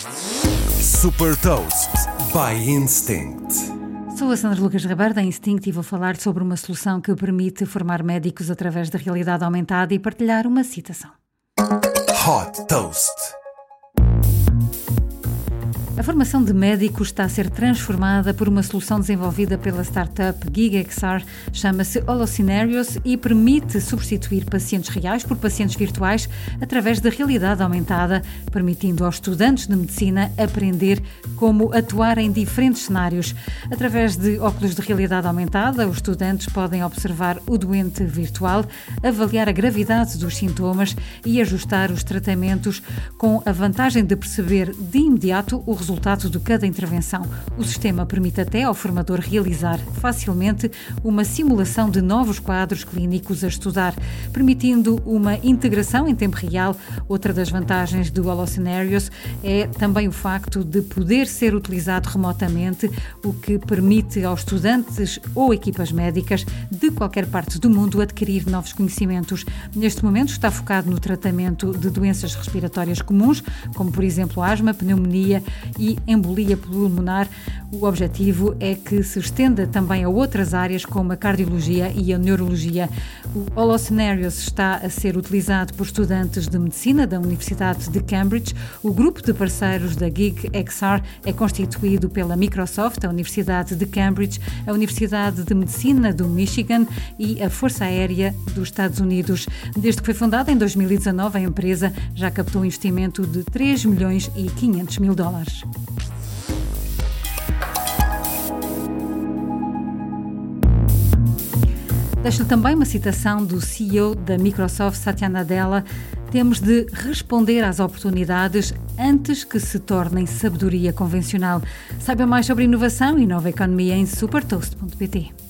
Super Toast by Instinct. Sou a Sandra Lucas Ribeiro da Instinct e vou falar sobre uma solução que permite formar médicos através da realidade aumentada e partilhar uma citação. Hot Toast. A formação de médicos está a ser transformada por uma solução desenvolvida pela startup GigXR, chama-se Holoscenarios e permite substituir pacientes reais por pacientes virtuais através da realidade aumentada, permitindo aos estudantes de medicina aprender como atuar em diferentes cenários. Através de óculos de realidade aumentada, os estudantes podem observar o doente virtual, avaliar a gravidade dos sintomas e ajustar os tratamentos com a vantagem de perceber de imediato o resultado resultado de cada intervenção. O sistema permite até ao formador realizar facilmente uma simulação de novos quadros clínicos a estudar, permitindo uma integração em tempo real. Outra das vantagens do Holoscenarios é também o facto de poder ser utilizado remotamente, o que permite aos estudantes ou equipas médicas de qualquer parte do mundo adquirir novos conhecimentos. Neste momento está focado no tratamento de doenças respiratórias comuns, como por exemplo asma, pneumonia e embolia pulmonar. O objetivo é que se estenda também a outras áreas como a cardiologia e a neurologia. O Holoscenarios está a ser utilizado por estudantes de medicina da Universidade de Cambridge. O grupo de parceiros da Gig XR é constituído pela Microsoft, a Universidade de Cambridge, a Universidade de Medicina do Michigan e a Força Aérea dos Estados Unidos. Desde que foi fundada em 2019, a empresa já captou um investimento de 3 milhões e 500 mil dólares. Deixo também uma citação do CEO da Microsoft, Satya Nadella. Temos de responder às oportunidades antes que se tornem sabedoria convencional. Saiba mais sobre inovação e nova economia em supertoast.pt.